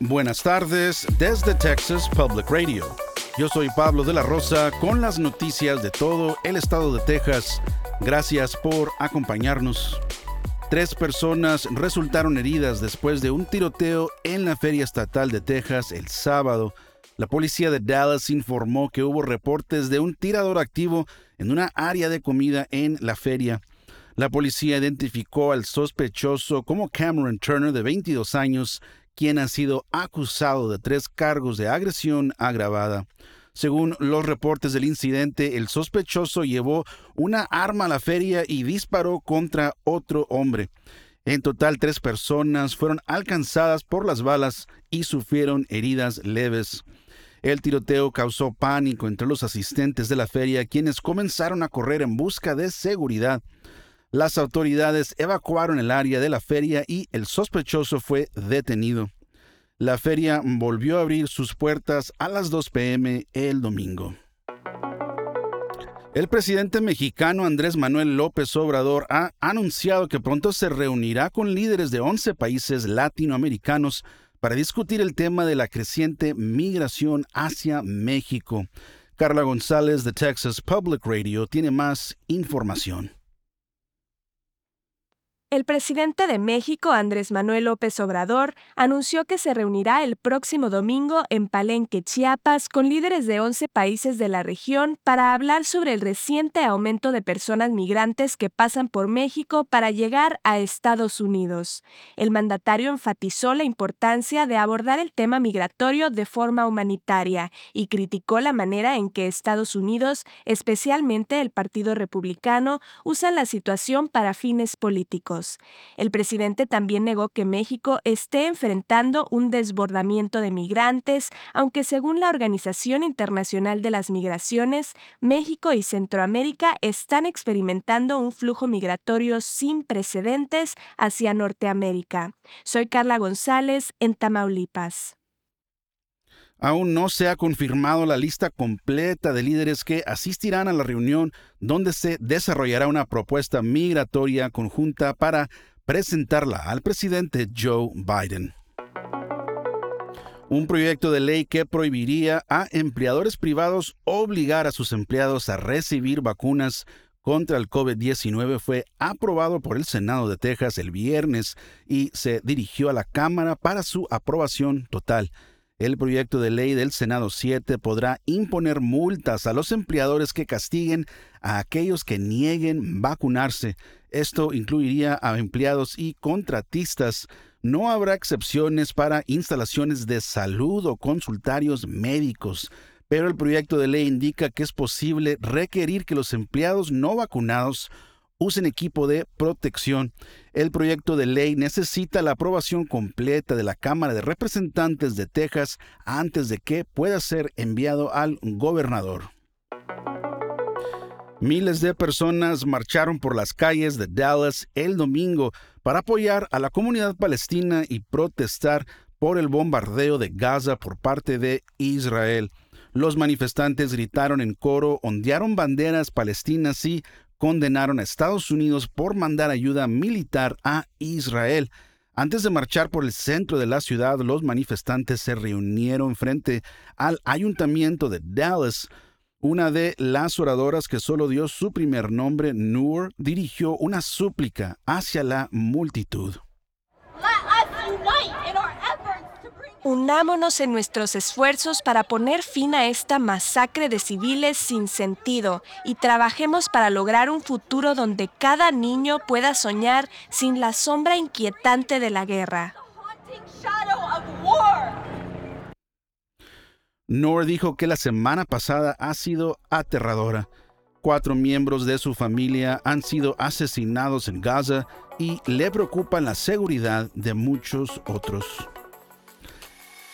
Buenas tardes desde Texas Public Radio. Yo soy Pablo de la Rosa con las noticias de todo el estado de Texas. Gracias por acompañarnos. Tres personas resultaron heridas después de un tiroteo en la Feria Estatal de Texas el sábado. La policía de Dallas informó que hubo reportes de un tirador activo en una área de comida en la feria. La policía identificó al sospechoso como Cameron Turner, de 22 años, quien ha sido acusado de tres cargos de agresión agravada. Según los reportes del incidente, el sospechoso llevó una arma a la feria y disparó contra otro hombre. En total, tres personas fueron alcanzadas por las balas y sufrieron heridas leves. El tiroteo causó pánico entre los asistentes de la feria, quienes comenzaron a correr en busca de seguridad. Las autoridades evacuaron el área de la feria y el sospechoso fue detenido. La feria volvió a abrir sus puertas a las 2 pm el domingo. El presidente mexicano Andrés Manuel López Obrador ha anunciado que pronto se reunirá con líderes de 11 países latinoamericanos para discutir el tema de la creciente migración hacia México. Carla González de Texas Public Radio tiene más información. El presidente de México, Andrés Manuel López Obrador, anunció que se reunirá el próximo domingo en Palenque, Chiapas, con líderes de 11 países de la región para hablar sobre el reciente aumento de personas migrantes que pasan por México para llegar a Estados Unidos. El mandatario enfatizó la importancia de abordar el tema migratorio de forma humanitaria y criticó la manera en que Estados Unidos, especialmente el Partido Republicano, usan la situación para fines políticos. El presidente también negó que México esté enfrentando un desbordamiento de migrantes, aunque según la Organización Internacional de las Migraciones, México y Centroamérica están experimentando un flujo migratorio sin precedentes hacia Norteamérica. Soy Carla González en Tamaulipas. Aún no se ha confirmado la lista completa de líderes que asistirán a la reunión donde se desarrollará una propuesta migratoria conjunta para presentarla al presidente Joe Biden. Un proyecto de ley que prohibiría a empleadores privados obligar a sus empleados a recibir vacunas contra el COVID-19 fue aprobado por el Senado de Texas el viernes y se dirigió a la Cámara para su aprobación total. El proyecto de ley del Senado 7 podrá imponer multas a los empleadores que castiguen a aquellos que nieguen vacunarse. Esto incluiría a empleados y contratistas. No habrá excepciones para instalaciones de salud o consultarios médicos pero el proyecto de ley indica que es posible requerir que los empleados no vacunados usen equipo de protección. El proyecto de ley necesita la aprobación completa de la Cámara de Representantes de Texas antes de que pueda ser enviado al gobernador. Miles de personas marcharon por las calles de Dallas el domingo para apoyar a la comunidad palestina y protestar por el bombardeo de Gaza por parte de Israel. Los manifestantes gritaron en coro, ondearon banderas palestinas y condenaron a Estados Unidos por mandar ayuda militar a Israel. Antes de marchar por el centro de la ciudad, los manifestantes se reunieron frente al ayuntamiento de Dallas. Una de las oradoras que solo dio su primer nombre, Noor, dirigió una súplica hacia la multitud. Unámonos en nuestros esfuerzos para poner fin a esta masacre de civiles sin sentido y trabajemos para lograr un futuro donde cada niño pueda soñar sin la sombra inquietante de la guerra. Noor dijo que la semana pasada ha sido aterradora. Cuatro miembros de su familia han sido asesinados en Gaza y le preocupa la seguridad de muchos otros.